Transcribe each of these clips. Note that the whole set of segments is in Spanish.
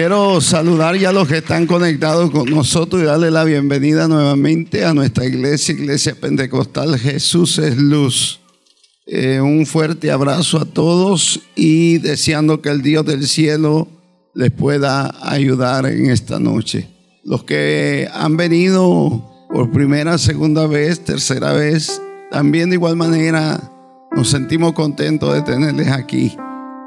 Quiero saludar ya a los que están conectados con nosotros y darle la bienvenida nuevamente a nuestra iglesia, Iglesia Pentecostal Jesús es Luz. Eh, un fuerte abrazo a todos y deseando que el Dios del cielo les pueda ayudar en esta noche. Los que han venido por primera, segunda vez, tercera vez, también de igual manera nos sentimos contentos de tenerles aquí.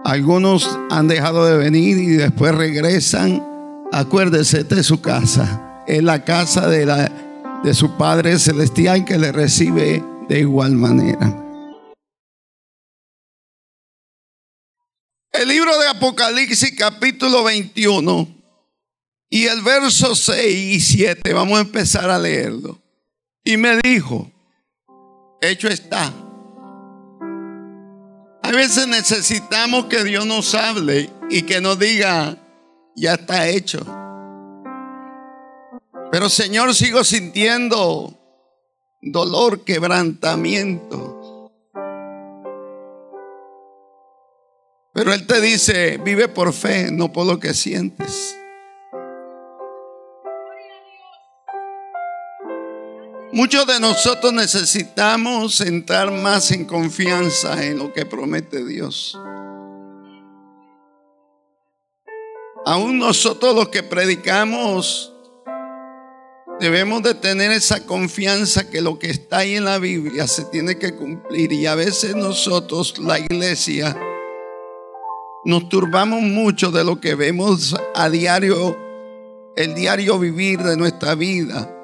Algunos han dejado de venir y después regresan. Acuérdese, es su casa. Es la casa de, la, de su Padre Celestial que le recibe de igual manera. El libro de Apocalipsis capítulo 21 y el verso 6 y 7, vamos a empezar a leerlo. Y me dijo, hecho está a veces necesitamos que Dios nos hable y que nos diga, ya está hecho. Pero Señor, sigo sintiendo dolor, quebrantamiento. Pero Él te dice, vive por fe, no por lo que sientes. Muchos de nosotros necesitamos entrar más en confianza en lo que promete Dios. Aún nosotros los que predicamos debemos de tener esa confianza que lo que está ahí en la Biblia se tiene que cumplir. Y a veces nosotros, la iglesia, nos turbamos mucho de lo que vemos a diario, el diario vivir de nuestra vida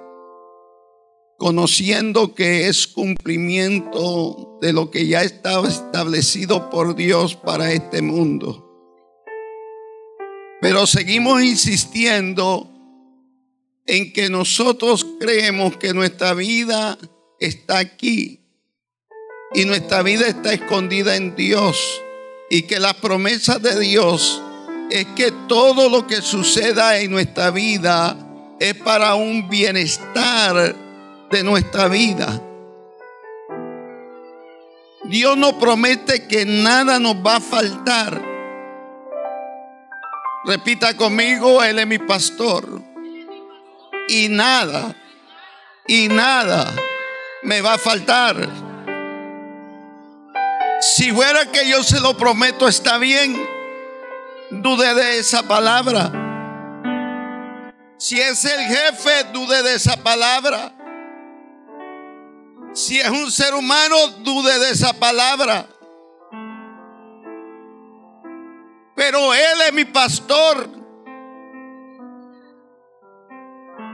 conociendo que es cumplimiento de lo que ya estaba establecido por Dios para este mundo. Pero seguimos insistiendo en que nosotros creemos que nuestra vida está aquí y nuestra vida está escondida en Dios y que la promesa de Dios es que todo lo que suceda en nuestra vida es para un bienestar de nuestra vida. Dios nos promete que nada nos va a faltar. Repita conmigo, Él es mi pastor. Y nada, y nada me va a faltar. Si fuera que yo se lo prometo, está bien. Dude de esa palabra. Si es el jefe, dude de esa palabra. Si es un ser humano, dude de esa palabra. Pero Él es mi pastor.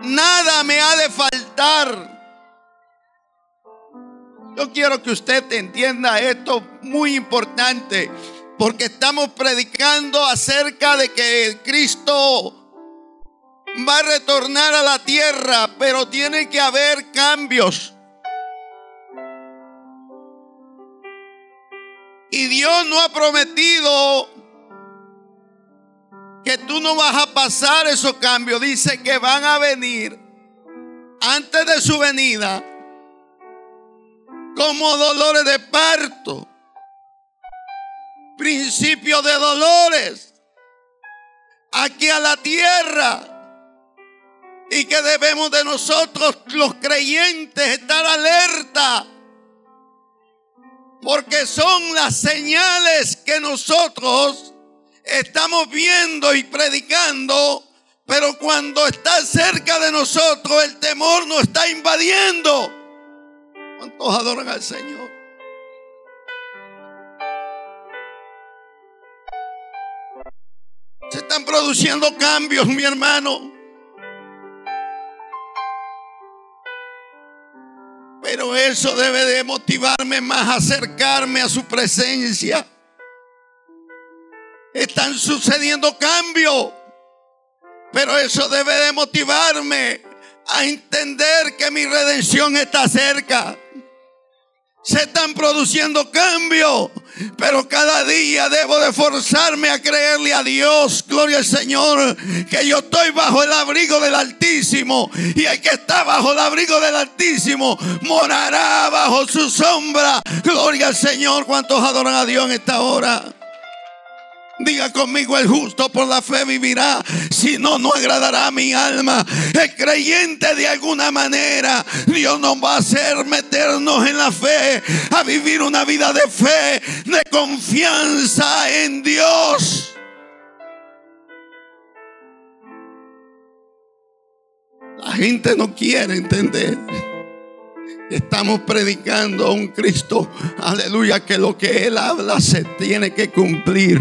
Nada me ha de faltar. Yo quiero que usted entienda esto muy importante, porque estamos predicando acerca de que Cristo va a retornar a la tierra, pero tiene que haber cambios. Y Dios no ha prometido que tú no vas a pasar esos cambios. Dice que van a venir antes de su venida como dolores de parto, principio de dolores aquí a la tierra. Y que debemos de nosotros los creyentes estar alerta porque son las señales que nosotros estamos viendo y predicando. Pero cuando está cerca de nosotros, el temor nos está invadiendo. ¿Cuántos adoran al Señor? Se están produciendo cambios, mi hermano. Pero eso debe de motivarme más a acercarme a su presencia. Están sucediendo cambios. Pero eso debe de motivarme a entender que mi redención está cerca. Se están produciendo cambios. Pero cada día debo de forzarme a creerle a Dios, gloria al Señor, que yo estoy bajo el abrigo del Altísimo. Y el que está bajo el abrigo del Altísimo morará bajo su sombra. Gloria al Señor. ¿Cuántos adoran a Dios en esta hora? Diga conmigo, el justo por la fe vivirá, si no, no agradará a mi alma. El creyente de alguna manera, Dios nos va a hacer meternos en la fe, a vivir una vida de fe, de confianza en Dios. La gente no quiere entender. Estamos predicando a un Cristo, aleluya, que lo que Él habla se tiene que cumplir.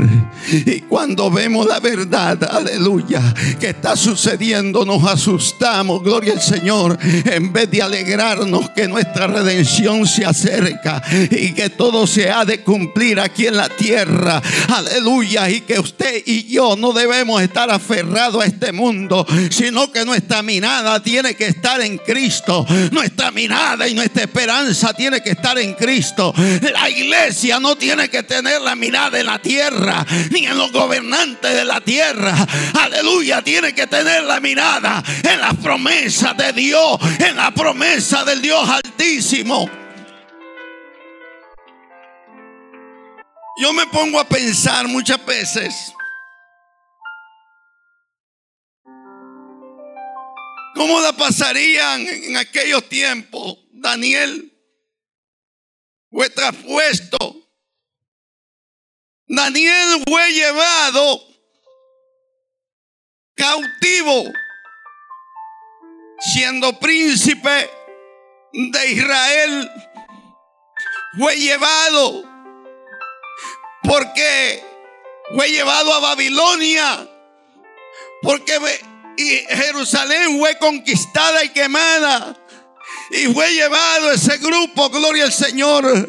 Y cuando vemos la verdad, aleluya, que está sucediendo, nos asustamos, gloria al Señor, en vez de alegrarnos que nuestra redención se acerca y que todo se ha de cumplir aquí en la tierra, aleluya, y que usted y yo no debemos estar aferrados a este mundo, sino que nuestra mirada tiene que estar en Cristo, nuestra mirada y nuestra esperanza tiene que estar en Cristo. La iglesia no tiene que tener la mirada en la tierra, ni en los gobernantes de la tierra. Aleluya, tiene que tener la mirada en las promesas de Dios, en la promesa del Dios altísimo. Yo me pongo a pensar muchas veces. ¿Cómo la pasarían en aquellos tiempos? Daniel fue traspuesto. Daniel fue llevado cautivo, siendo príncipe de Israel. Fue llevado porque fue llevado a Babilonia, porque Jerusalén fue conquistada y quemada. Y fue llevado ese grupo, gloria al Señor.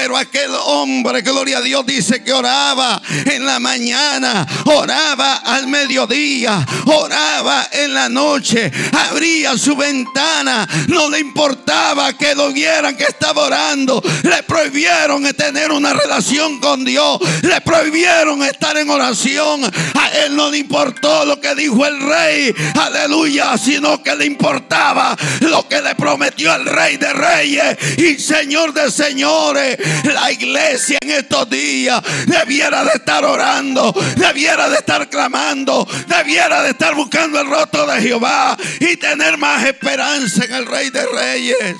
Pero aquel hombre, gloria a Dios, dice que oraba en la mañana, oraba al mediodía, oraba en la noche, abría su ventana, no le importaba que lo vieran que estaba orando. Le prohibieron tener una relación con Dios, le prohibieron estar en oración. A él no le importó lo que dijo el rey, aleluya, sino que le importaba lo que le prohibieron metió al Rey de Reyes y Señor de Señores. La iglesia en estos días debiera de estar orando, debiera de estar clamando, debiera de estar buscando el rostro de Jehová y tener más esperanza en el Rey de Reyes.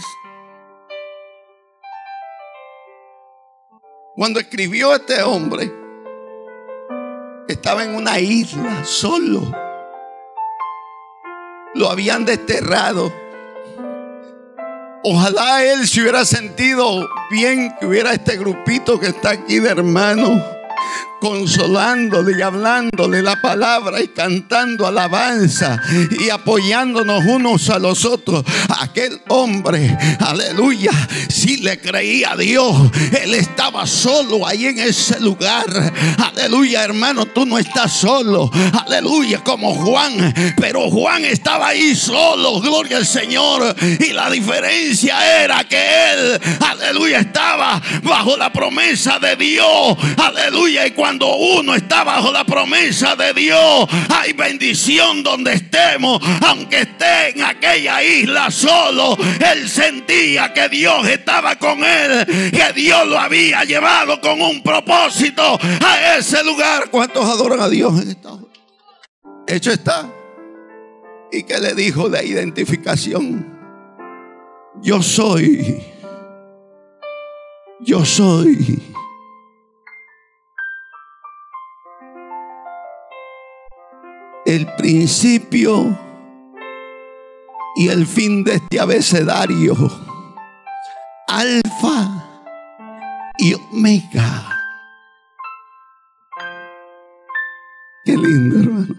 Cuando escribió este hombre, estaba en una isla solo. Lo habían desterrado. Ojalá él se hubiera sentido bien que hubiera este grupito que está aquí de hermanos consolándole y hablándole la palabra y cantando alabanza y apoyándonos unos a los otros. Aquel hombre, aleluya, si le creía a Dios, él estaba solo ahí en ese lugar. Aleluya, hermano, tú no estás solo. Aleluya, como Juan, pero Juan estaba ahí solo, gloria al Señor. Y la diferencia era que él, aleluya, estaba bajo la promesa de Dios. Aleluya, y cuando uno está bajo la promesa de Dios, hay bendición donde estemos. Aunque esté en aquella isla solo, él sentía que Dios estaba con él, que Dios lo había llevado con un propósito a ese lugar. ¿Cuántos adoran a Dios en esta Hecho está. ¿Y que le dijo de identificación? Yo soy. Yo soy. el principio y el fin de este abecedario. Alfa y Omega. Qué lindo, hermano.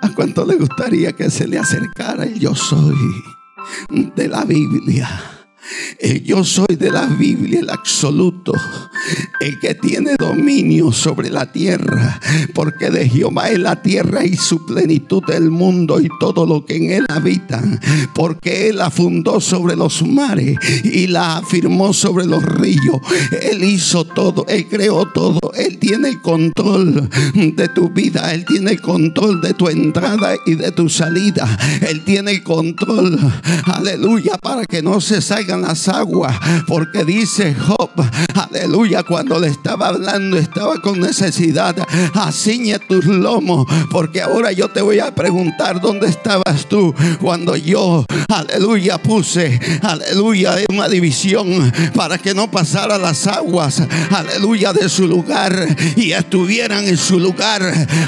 ¿A cuánto le gustaría que se le acercara el yo soy de la Biblia? Eh, yo soy de la Biblia el absoluto, el que tiene dominio sobre la tierra, porque de Jehová es la tierra y su plenitud del mundo y todo lo que en él habita, porque él la fundó sobre los mares y la afirmó sobre los ríos. Él hizo todo, él creó todo, él tiene el control de tu vida, él tiene el control de tu entrada y de tu salida, él tiene el control, aleluya, para que no se salgan las aguas. Porque dice Job, aleluya, cuando le estaba hablando, estaba con necesidad. Aciñe tus lomos, porque ahora yo te voy a preguntar dónde estabas tú cuando yo, aleluya, puse, aleluya, una división para que no pasara las aguas, aleluya, de su lugar y estuvieran en su lugar.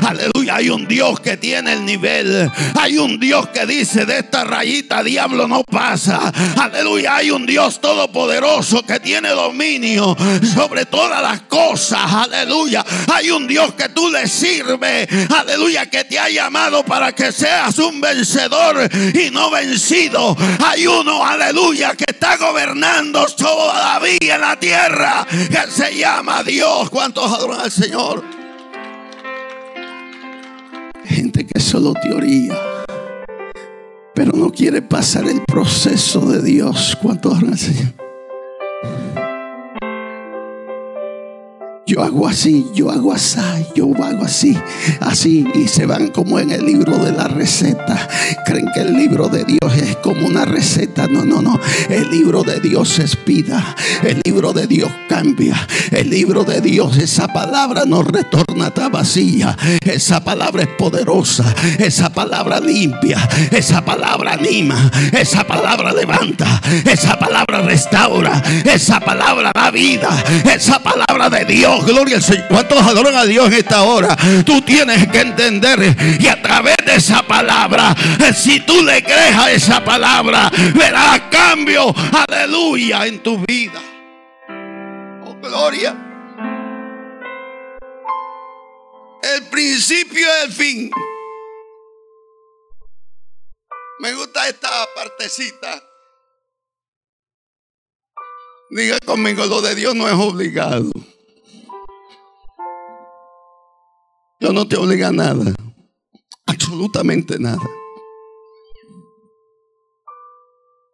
Aleluya, hay un Dios que tiene el nivel. Hay un Dios que dice de esta rayita diablo no pasa. Aleluya, hay un Dios todopoderoso que tiene dominio sobre todas las cosas. Aleluya, hay un Dios que tú le sirves. Aleluya, que te ha llamado para que seas un vencedor y no vencido. Hay uno, aleluya, que está gobernando todavía en la tierra que se llama Dios. ¿Cuántos adoran al Señor? Gente que solo teoría, pero no quiere pasar el proceso de Dios. ¿Cuántos adoran al? Yo hago así, yo hago así, yo hago así, así. Y se van como en el libro de la receta. Creen que el libro de Dios es como una receta. No, no, no. El libro de Dios es vida. El libro de Dios cambia. El libro de Dios, esa palabra no retorna a vacía. Esa palabra es poderosa. Esa palabra limpia. Esa palabra anima. Esa palabra levanta. Esa palabra restaura. Esa palabra da vida. Esa palabra de Dios gloria al Señor. ¿Cuántos adoran a Dios en esta hora? Tú tienes que entender y a través de esa palabra, si tú le crees a esa palabra, verás cambio, aleluya, en tu vida. Oh, gloria. El principio y el fin. Me gusta esta partecita. Diga conmigo, lo de Dios no es obligado. Dios no te obliga a nada. Absolutamente nada.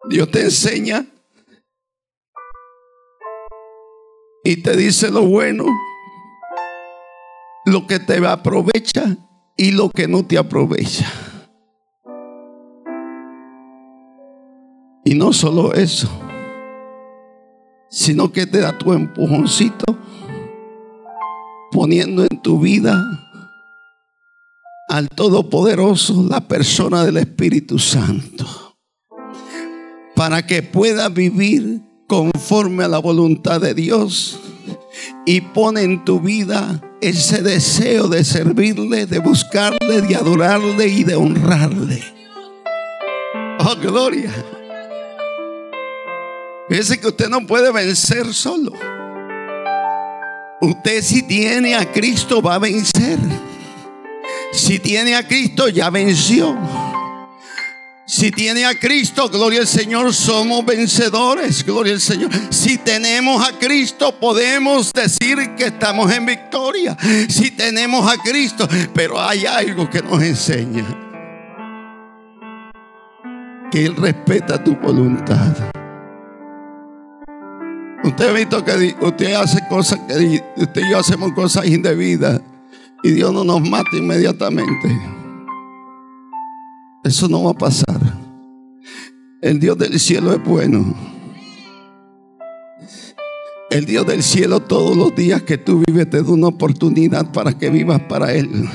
Dios te enseña y te dice lo bueno, lo que te aprovecha y lo que no te aprovecha. Y no solo eso, sino que te da tu empujoncito poniendo en tu vida al Todopoderoso la persona del Espíritu Santo, para que pueda vivir conforme a la voluntad de Dios y pone en tu vida ese deseo de servirle, de buscarle, de adorarle y de honrarle. Oh, gloria. Fíjese que usted no puede vencer solo. Usted si tiene a Cristo va a vencer. Si tiene a Cristo, ya venció. Si tiene a Cristo, gloria al Señor, somos vencedores, gloria al Señor. Si tenemos a Cristo, podemos decir que estamos en victoria. Si tenemos a Cristo, pero hay algo que nos enseña. Que Él respeta tu voluntad. Usted ha visto que usted hace cosas que usted y yo hacemos cosas indebidas y Dios no nos mata inmediatamente. Eso no va a pasar. El Dios del cielo es bueno. El Dios del cielo todos los días que tú vives te da una oportunidad para que vivas para Él.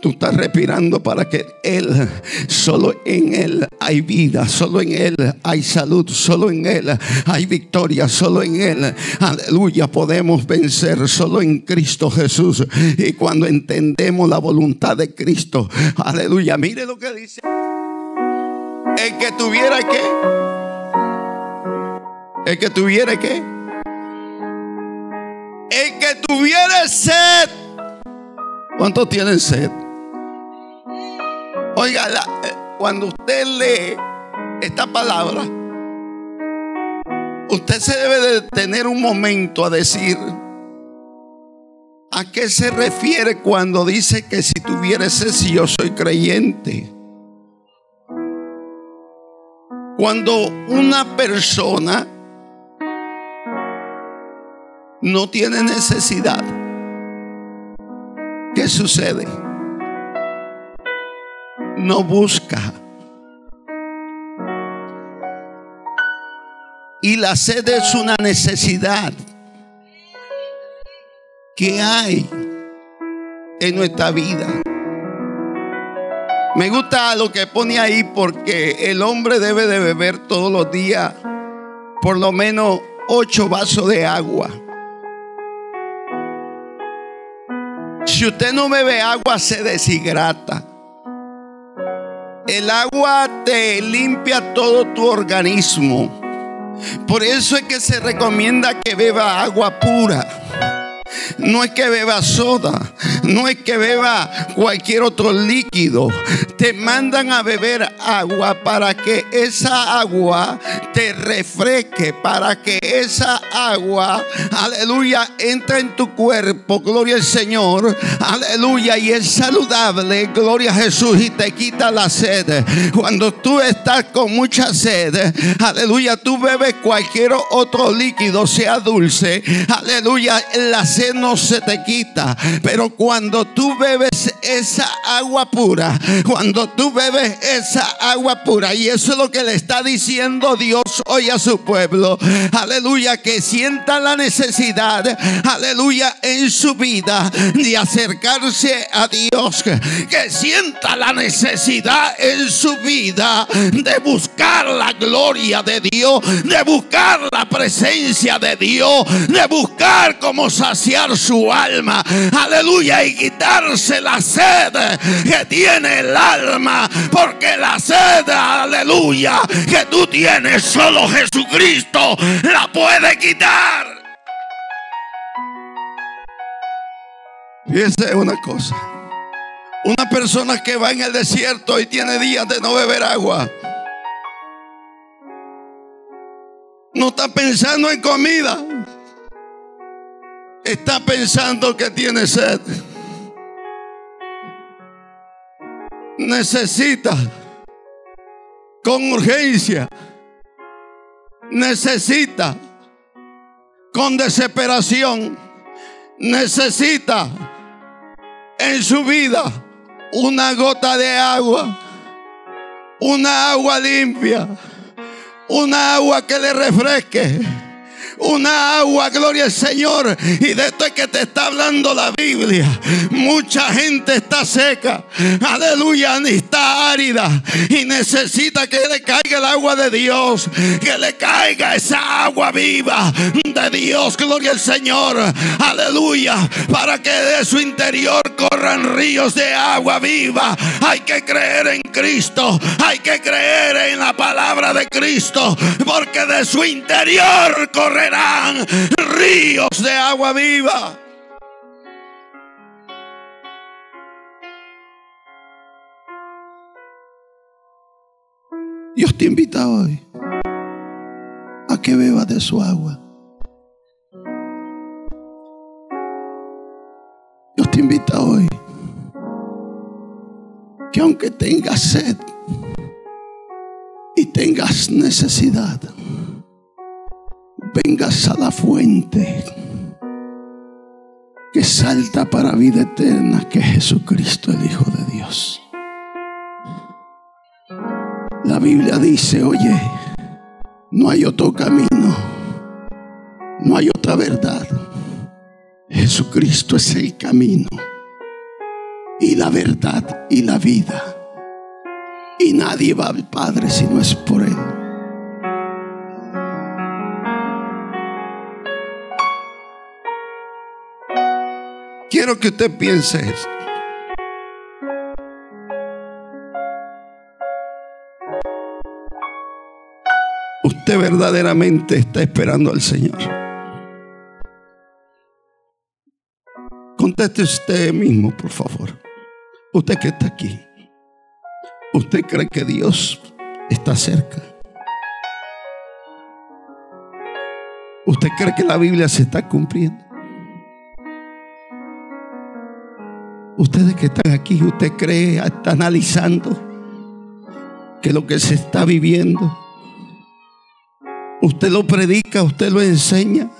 Tú estás respirando para que Él, solo en Él hay vida, solo en Él hay salud, solo en Él hay victoria, solo en Él, aleluya, podemos vencer, solo en Cristo Jesús. Y cuando entendemos la voluntad de Cristo, aleluya, mire lo que dice. El que tuviera que, el que tuviera que, el que tuviera sed. ¿Cuántos tienen sed? Oiga, eh, cuando usted lee esta palabra, usted se debe de tener un momento a decir a qué se refiere cuando dice que si tuviera si yo soy creyente. Cuando una persona no tiene necesidad, ¿qué sucede? No busca. Y la sed es una necesidad que hay en nuestra vida. Me gusta lo que pone ahí porque el hombre debe de beber todos los días por lo menos ocho vasos de agua. Si usted no bebe agua se deshidrata. El agua te limpia todo tu organismo. Por eso es que se recomienda que beba agua pura. No es que beba soda, no es que beba cualquier otro líquido. Te mandan a beber agua para que esa agua te refresque, para que esa agua, aleluya, entre en tu cuerpo, gloria al Señor, aleluya, y es saludable, gloria a Jesús, y te quita la sed. Cuando tú estás con mucha sed, aleluya, tú bebes cualquier otro líquido, sea dulce, aleluya, la sed no se te quita. Pero cuando tú bebes esa agua pura, cuando tú bebes esa agua pura, y eso es lo que le está diciendo Dios hoy a su pueblo, aleluya, que sienta la necesidad, aleluya, en su vida de acercarse a Dios, que sienta la necesidad en su vida de buscar la gloria de Dios, de buscar la presencia de Dios, de buscar cómo su alma. Aleluya. Y quitarse la sed que tiene el alma. Porque la sed, aleluya, que tú tienes, solo Jesucristo la puede quitar. Fíjense una cosa. Una persona que va en el desierto y tiene días de no beber agua. No está pensando en comida está pensando que tiene sed. Necesita con urgencia. Necesita con desesperación. Necesita en su vida una gota de agua. Una agua limpia. Una agua que le refresque una agua, gloria al Señor. Y de esto es que te está hablando la Biblia. Mucha gente está seca, aleluya, ni está árida. Y necesita que le caiga el agua de Dios, que le caiga esa agua viva de Dios, gloria al Señor, aleluya, para que de su interior corran ríos de agua viva. Hay que creer en Cristo, hay que creer en la palabra de Cristo, porque de su interior ríos de agua viva. Dios te invita hoy a que bebas de su agua. Dios te invita hoy que aunque tengas sed y tengas necesidad, a la fuente que salta para vida eterna, que es Jesucristo, el Hijo de Dios. La Biblia dice, oye, no hay otro camino, no hay otra verdad. Jesucristo es el camino y la verdad y la vida. Y nadie va al Padre si no es por Él. Quiero que usted piense esto. Usted verdaderamente está esperando al Señor. Conteste usted mismo, por favor. Usted que está aquí. ¿Usted cree que Dios está cerca? ¿Usted cree que la Biblia se está cumpliendo? Ustedes que están aquí, usted cree, está analizando que lo que se está viviendo, usted lo predica, usted lo enseña.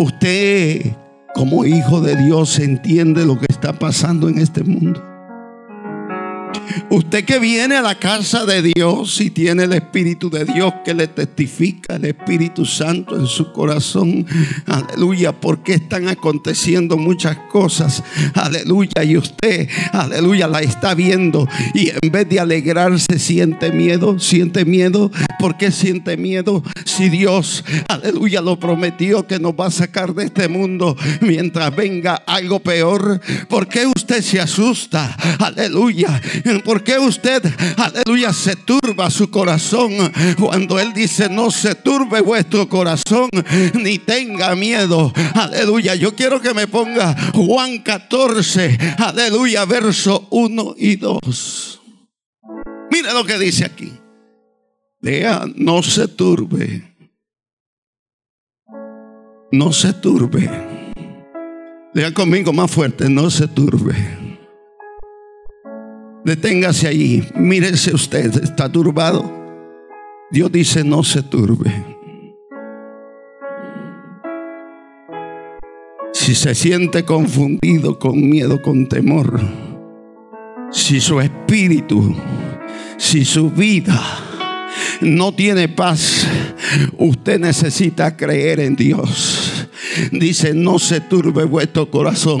Usted como hijo de Dios entiende lo que está pasando en este mundo. Usted que viene a la casa de Dios y tiene el Espíritu de Dios que le testifica el Espíritu Santo en su corazón. Aleluya, porque están aconteciendo muchas cosas. Aleluya, y usted, aleluya, la está viendo y en vez de alegrarse siente miedo, siente miedo. ¿Por qué siente miedo? Si Dios, aleluya, lo prometió que nos va a sacar de este mundo mientras venga algo peor. ¿Por qué usted se asusta? Aleluya. ¿Por qué usted, aleluya, se turba su corazón cuando Él dice, no se turbe vuestro corazón ni tenga miedo? Aleluya. Yo quiero que me ponga Juan 14, aleluya, verso 1 y 2. Mira lo que dice aquí. No se turbe. No se turbe. Lea conmigo más fuerte, no se turbe. Deténgase allí, mírese usted, está turbado. Dios dice, no se turbe. Si se siente confundido, con miedo, con temor, si su espíritu, si su vida no tiene paz, usted necesita creer en Dios. Dice, no se turbe vuestro corazón.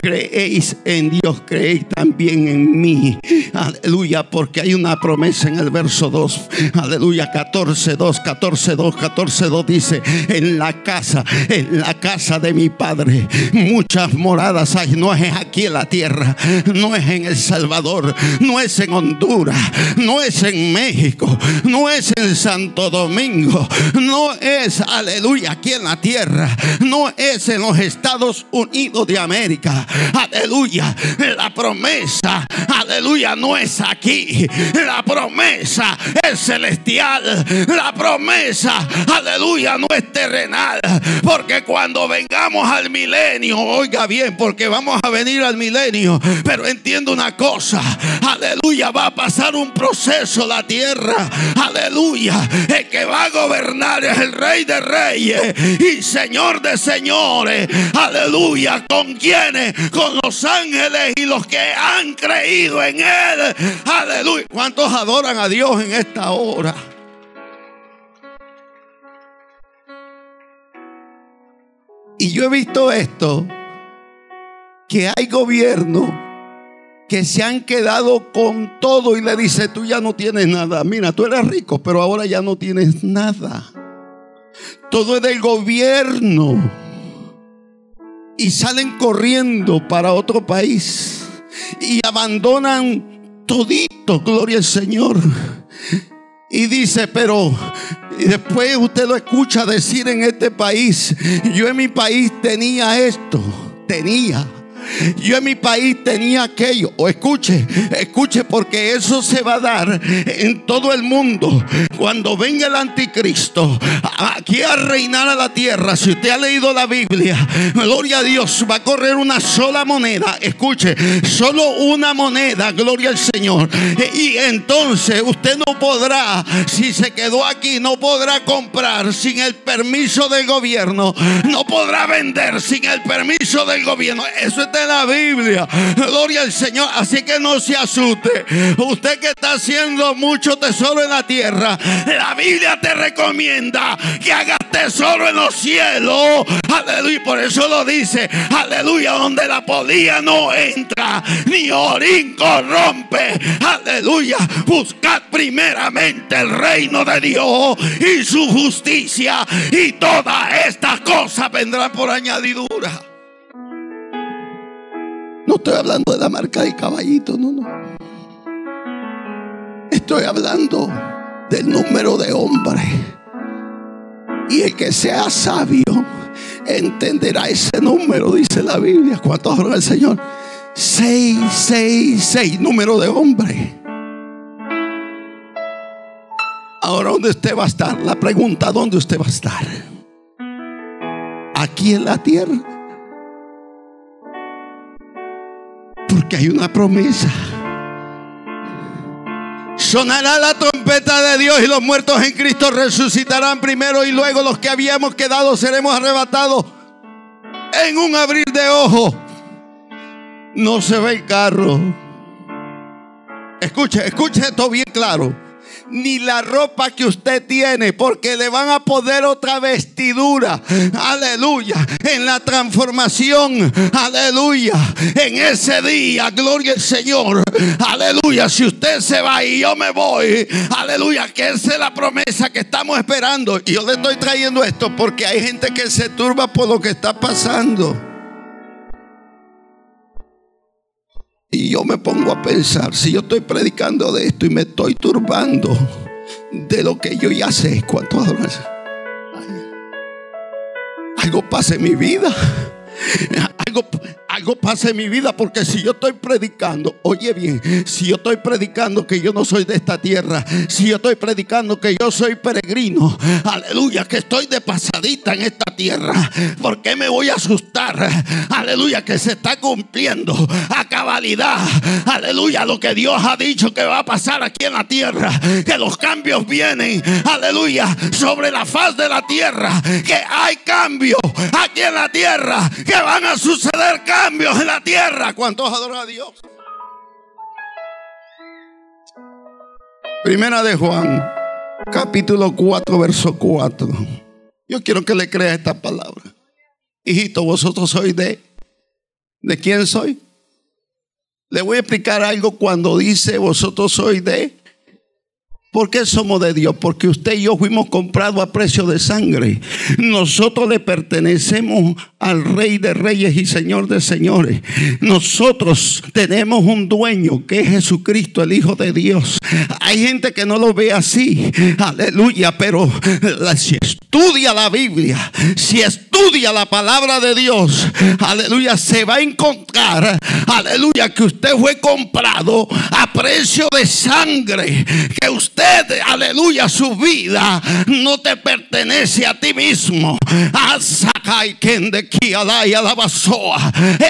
Creéis en Dios, creéis también en mí. Aleluya, porque hay una promesa en el verso 2. Aleluya, 14, 2, 14, 2, 14, 2 dice, en la casa, en la casa de mi Padre, muchas moradas hay. No es aquí en la tierra, no es en El Salvador, no es en Honduras, no es en México, no es en Santo Domingo, no es, aleluya, aquí en la tierra, no es en los Estados Unidos de América. Aleluya. La promesa, aleluya, no es aquí. La promesa es celestial. La promesa, aleluya, no es terrenal. Porque cuando vengamos al milenio, oiga bien, porque vamos a venir al milenio. Pero entiendo una cosa, aleluya, va a pasar un proceso la tierra. Aleluya. El que va a gobernar es el rey de reyes y señor de señores. Aleluya. ¿Con quienes? Con los ángeles y los que han creído en Él. Aleluya. ¿Cuántos adoran a Dios en esta hora? Y yo he visto esto, que hay gobiernos que se han quedado con todo y le dice, tú ya no tienes nada. Mira, tú eres rico, pero ahora ya no tienes nada. Todo es del gobierno. Y salen corriendo para otro país. Y abandonan todito, gloria al Señor. Y dice, pero y después usted lo escucha decir en este país, yo en mi país tenía esto, tenía. Yo en mi país tenía aquello. O escuche, escuche, porque eso se va a dar en todo el mundo. Cuando venga el anticristo aquí a reinar a la tierra, si usted ha leído la Biblia, gloria a Dios, va a correr una sola moneda. Escuche, solo una moneda, gloria al Señor. Y entonces usted no podrá, si se quedó aquí, no podrá comprar sin el permiso del gobierno. No podrá vender sin el permiso del gobierno. Eso es de la Biblia. Gloria al Señor. Así que no se asuste. Usted que está haciendo mucho tesoro en la tierra, la Biblia te recomienda que hagas tesoro en los cielos. Aleluya. Por eso lo dice. Aleluya. Donde la podía no entra, ni orín corrompe. Aleluya. Buscad primeramente el reino de Dios y su justicia. Y todas estas cosas vendrán por añadidura. No estoy hablando de la marca de caballito, no, no. Estoy hablando del número de hombres. Y el que sea sabio entenderá ese número, dice la Biblia. ¿Cuántos ahora el Señor? Seis, seis, seis, número de hombres. Ahora, ¿dónde usted va a estar? La pregunta, ¿dónde usted va a estar? Aquí en la tierra Porque hay una promesa. Sonará la trompeta de Dios y los muertos en Cristo resucitarán primero y luego los que habíamos quedado seremos arrebatados en un abrir de ojos. No se ve el carro, Escuche, escuche esto bien claro ni la ropa que usted tiene, porque le van a poner otra vestidura. Aleluya. En la transformación. Aleluya. En ese día, gloria al Señor. Aleluya. Si usted se va y yo me voy. Aleluya. Que esa es la promesa que estamos esperando. Y yo le estoy trayendo esto porque hay gente que se turba por lo que está pasando. Y yo me pongo a pensar, si yo estoy predicando de esto y me estoy turbando de lo que yo ya sé, ¿cuánto Algo pasa en mi vida. Algo, algo pasa en mi vida porque si yo estoy predicando, oye bien, si yo estoy predicando que yo no soy de esta tierra, si yo estoy predicando que yo soy peregrino, aleluya, que estoy de pasadita en esta tierra, ¿por qué me voy a asustar? Aleluya, que se está cumpliendo a cabalidad, aleluya, lo que Dios ha dicho que va a pasar aquí en la tierra, que los cambios vienen, aleluya, sobre la faz de la tierra, que hay cambios aquí en la tierra, que van a suceder cambios cambios en la tierra. ¿Cuántos adoran a Dios? Primera de Juan, capítulo 4, verso 4. Yo quiero que le crea esta palabra. Hijito, vosotros sois de... ¿De quién soy? Le voy a explicar algo cuando dice vosotros sois de... ¿Por qué somos de Dios? Porque usted y yo fuimos comprados a precio de sangre. Nosotros le pertenecemos al Rey de Reyes y Señor de Señores. Nosotros tenemos un dueño que es Jesucristo, el Hijo de Dios. Hay gente que no lo ve así. Aleluya. Pero si estudia la Biblia, si estudia la palabra de Dios, aleluya, se va a encontrar, aleluya, que usted fue comprado a precio de sangre. Que usted aleluya, su vida no te pertenece a ti mismo.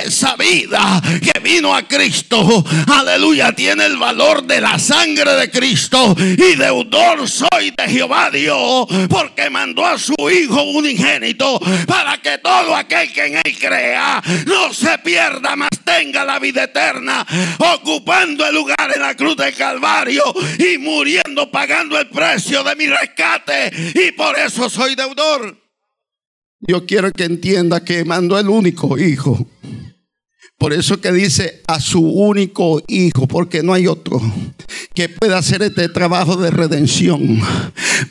Esa vida que vino a Cristo, aleluya, tiene el valor de la sangre de Cristo. Y deudor soy de Jehová Dios, porque mandó a su Hijo unigénito para que todo aquel que en él crea no se pierda, mas tenga la vida eterna, ocupando el lugar en la cruz del Calvario y muriendo pagando el precio de mi rescate y por eso soy deudor. Yo quiero que entienda que mandó el único hijo por eso que dice a su único hijo, porque no hay otro que pueda hacer este trabajo de redención.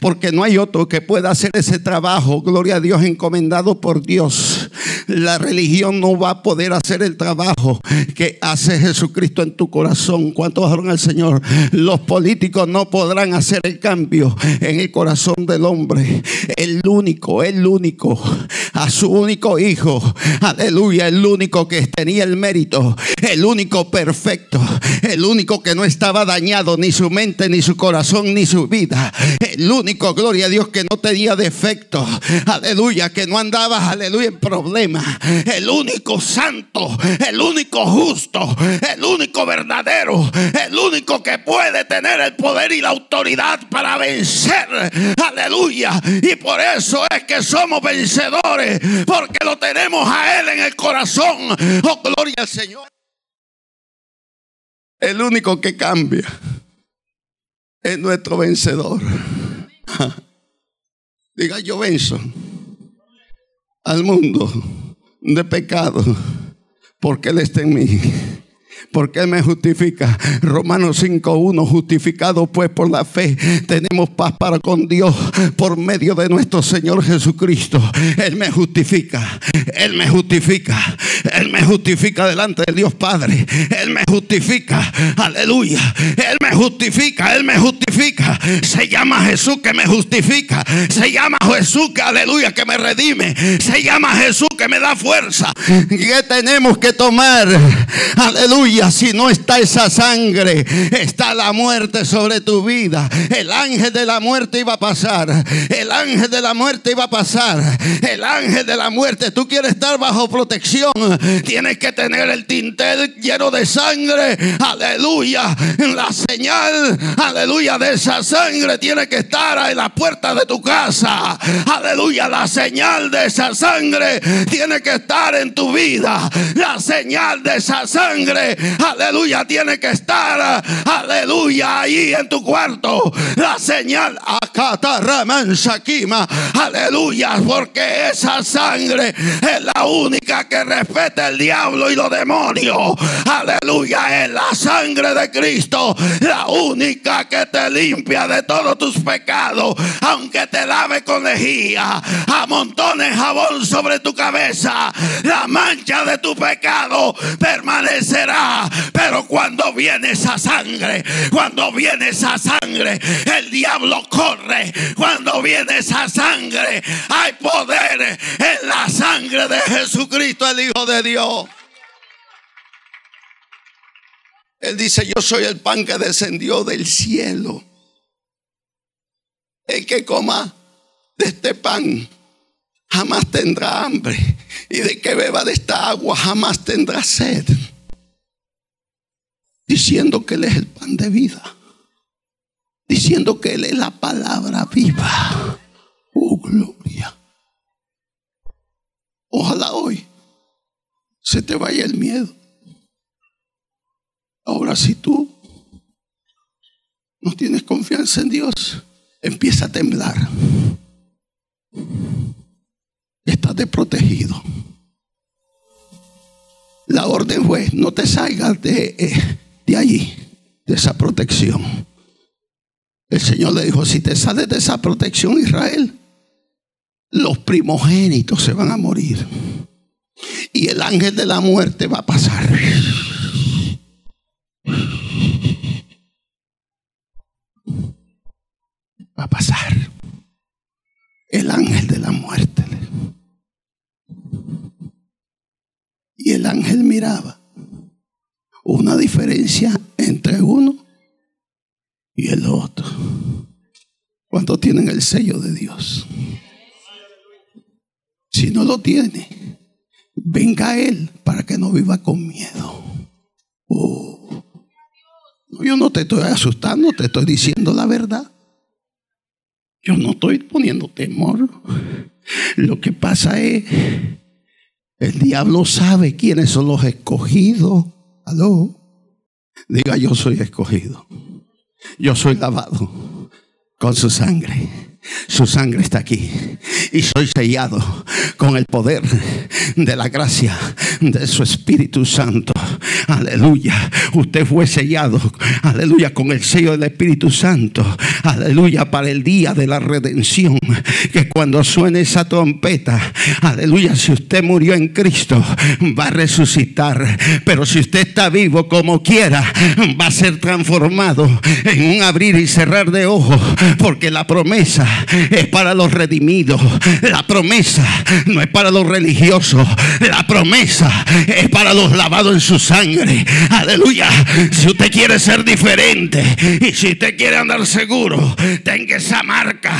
Porque no hay otro que pueda hacer ese trabajo, gloria a Dios, encomendado por Dios. La religión no va a poder hacer el trabajo que hace Jesucristo en tu corazón. ¿Cuántos adoran al Señor? Los políticos no podrán hacer el cambio en el corazón del hombre. El único, el único, a su único hijo. Aleluya, el único que tenía el mérito, el único perfecto, el único que no estaba dañado, ni su mente, ni su corazón, ni su vida. El único, gloria a Dios, que no tenía defecto. Aleluya, que no andaba, aleluya, en problemas. El único santo, el único justo, el único verdadero, el único que puede tener el poder y la autoridad para vencer. Aleluya. Y por eso es que somos vencedores, porque lo tenemos a Él en el corazón. Oh, gloria el Señor. El único que cambia es nuestro vencedor. Diga, yo venzo al mundo de pecado porque Él está en mí porque Él me justifica. Romanos 5.1, justificado pues por la fe, tenemos paz para con Dios por medio de nuestro Señor Jesucristo. Él me justifica, Él me justifica, Él me justifica delante de Dios Padre. Él me justifica, aleluya. Él me justifica, Él me justifica. Se llama Jesús que me justifica. Se llama Jesús que, aleluya, que me redime. Se llama Jesús que me da fuerza. ¿Qué tenemos que tomar? Aleluya si no está esa sangre, está la muerte sobre tu vida. El ángel de la muerte iba a pasar. El ángel de la muerte iba a pasar. El ángel de la muerte, tú quieres estar bajo protección. Tienes que tener el tintel lleno de sangre. Aleluya. La señal, aleluya, de esa sangre tiene que estar en la puerta de tu casa. Aleluya. La señal de esa sangre tiene que estar en tu vida. La señal de esa sangre aleluya, tiene que estar, aleluya, ahí en tu cuarto. La señal, aleluya, porque esa sangre es la única que respeta el diablo y los demonios. Aleluya, es la sangre de Cristo, la única que te limpia de todos tus pecados, aunque te lave con lejía, amontones jabón sobre tu cabeza, la mancha de tu pecado permanecerá. Pero cuando viene esa sangre, cuando viene esa sangre, el diablo corre. Cuando viene esa sangre, hay poder en la sangre de Jesucristo, el Hijo de Dios. Él dice, yo soy el pan que descendió del cielo. El que coma de este pan jamás tendrá hambre. Y de que beba de esta agua jamás tendrá sed. Diciendo que Él es el pan de vida. Diciendo que Él es la palabra viva. Oh, gloria. Ojalá hoy se te vaya el miedo. Ahora si tú no tienes confianza en Dios, empieza a temblar. Estás desprotegido. La orden fue, no te salgas de, eh, de allí, de esa protección. El Señor le dijo, si te sales de esa protección, Israel, los primogénitos se van a morir. Y el ángel de la muerte va a pasar. Va a pasar. El ángel de la muerte. Y el ángel miraba una diferencia entre uno y el otro. Cuando tienen el sello de Dios. Si no lo tiene, venga a Él para que no viva con miedo. Oh. yo no te estoy asustando, te estoy diciendo la verdad. Yo no estoy poniendo temor. Lo que pasa es, el diablo sabe quiénes son los escogidos. Diga, yo soy escogido. Yo soy lavado con su sangre. Su sangre está aquí. Y soy sellado con el poder de la gracia de su Espíritu Santo. Aleluya. Usted fue sellado. Aleluya. Con el sello del Espíritu Santo. Aleluya. Para el día de la redención. Que cuando suene esa trompeta. Aleluya. Si usted murió en Cristo. Va a resucitar. Pero si usted está vivo como quiera. Va a ser transformado en un abrir y cerrar de ojos. Porque la promesa es para los redimidos. La promesa no es para los religiosos. La promesa es para los lavados en su sangre. Aleluya. Si usted quiere ser diferente y si usted quiere andar seguro, tenga esa marca,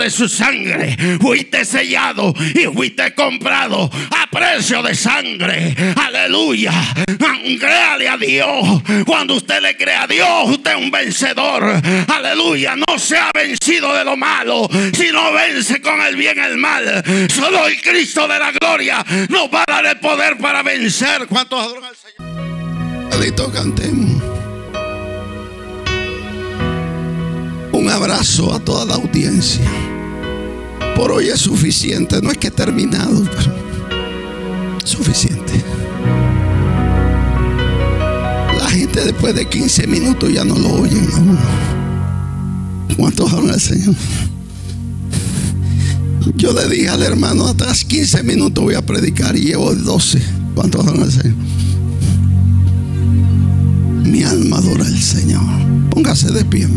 de su sangre. Fuiste sellado y fuiste comprado a precio de sangre. Aleluya. Créale a Dios. Cuando usted le cree a Dios, usted es un vencedor. Aleluya. No se ha vencido de lo malo, si no vence con el bien el mal. Solo el Cristo de la gloria nos va a dar el poder para vencer. ¿Cuántos adoran al Señor? Alito, cantemos. Abrazo a toda la audiencia. Por hoy es suficiente, no es que he terminado, pero suficiente. La gente después de 15 minutos ya no lo oyen a ¿Cuántos hablan al Señor? Yo le dije al hermano, atrás 15 minutos voy a predicar y llevo 12. ¿Cuántos hablan al Señor? Mi alma adora al Señor. Póngase de pie.